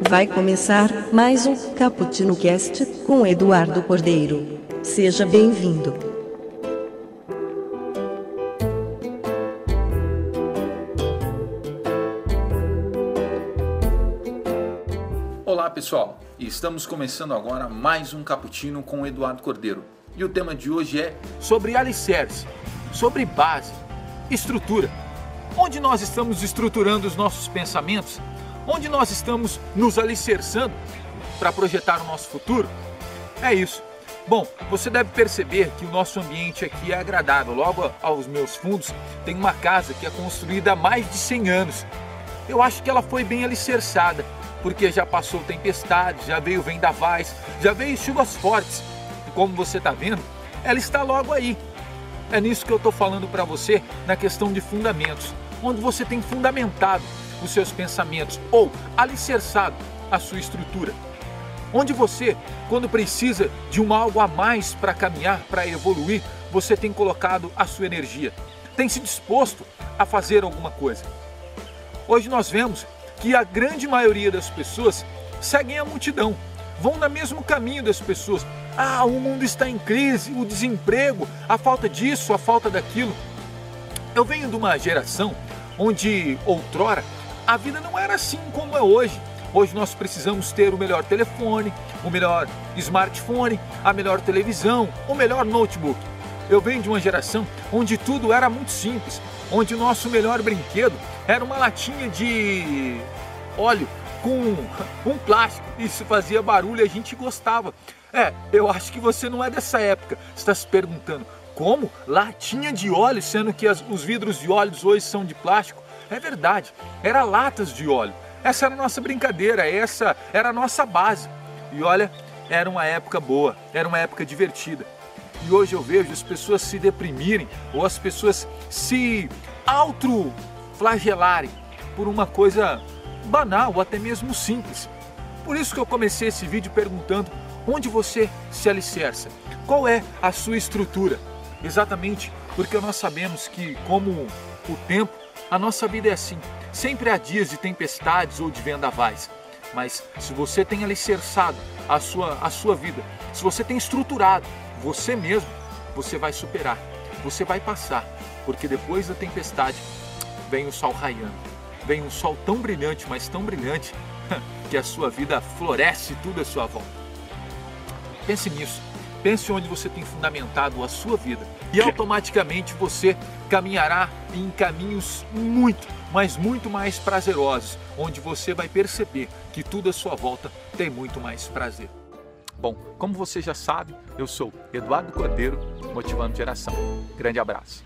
vai começar mais um Cappuccino Cast com Eduardo Cordeiro. Seja bem-vindo. Olá pessoal, estamos começando agora mais um Cappuccino com Eduardo Cordeiro. E o tema de hoje é sobre alicerce, sobre base, estrutura. Onde nós estamos estruturando os nossos pensamentos? Onde nós estamos nos alicerçando para projetar o nosso futuro? É isso. Bom, você deve perceber que o nosso ambiente aqui é agradável. Logo aos meus fundos tem uma casa que é construída há mais de 100 anos. Eu acho que ela foi bem alicerçada, porque já passou tempestade, já veio vendavais, já veio chuvas fortes. E como você está vendo, ela está logo aí. É nisso que eu estou falando para você na questão de fundamentos onde você tem fundamentado os seus pensamentos ou alicerçado a sua estrutura. Onde você, quando precisa de um algo a mais para caminhar, para evoluir, você tem colocado a sua energia, tem se disposto a fazer alguma coisa. Hoje nós vemos que a grande maioria das pessoas seguem a multidão, vão no mesmo caminho das pessoas. Ah, o mundo está em crise, o desemprego, a falta disso, a falta daquilo. Eu venho de uma geração onde outrora a vida não era assim como é hoje. Hoje nós precisamos ter o melhor telefone, o melhor smartphone, a melhor televisão, o melhor notebook. Eu venho de uma geração onde tudo era muito simples, onde o nosso melhor brinquedo era uma latinha de óleo com um plástico. Isso fazia barulho e a gente gostava. É, eu acho que você não é dessa época. Você está se perguntando, como? Latinha de óleo, sendo que as, os vidros de óleos hoje são de plástico? É verdade, era latas de óleo. Essa era a nossa brincadeira, essa era a nossa base. E olha, era uma época boa, era uma época divertida. E hoje eu vejo as pessoas se deprimirem ou as pessoas se auto-flagelarem por uma coisa banal ou até mesmo simples. Por isso que eu comecei esse vídeo perguntando onde você se alicerça, qual é a sua estrutura. Exatamente porque nós sabemos que, como o tempo, a nossa vida é assim. Sempre há dias de tempestades ou de vendavais. Mas se você tem alicerçado a sua, a sua vida, se você tem estruturado você mesmo, você vai superar, você vai passar, porque depois da tempestade vem o sol raiando, vem um sol tão brilhante, mas tão brilhante, que a sua vida floresce tudo à sua volta. Pense nisso. Pense onde você tem fundamentado a sua vida e automaticamente você caminhará em caminhos muito, mas muito mais prazerosos, onde você vai perceber que tudo à sua volta tem muito mais prazer. Bom, como você já sabe, eu sou Eduardo Cordeiro, motivando geração. Grande abraço.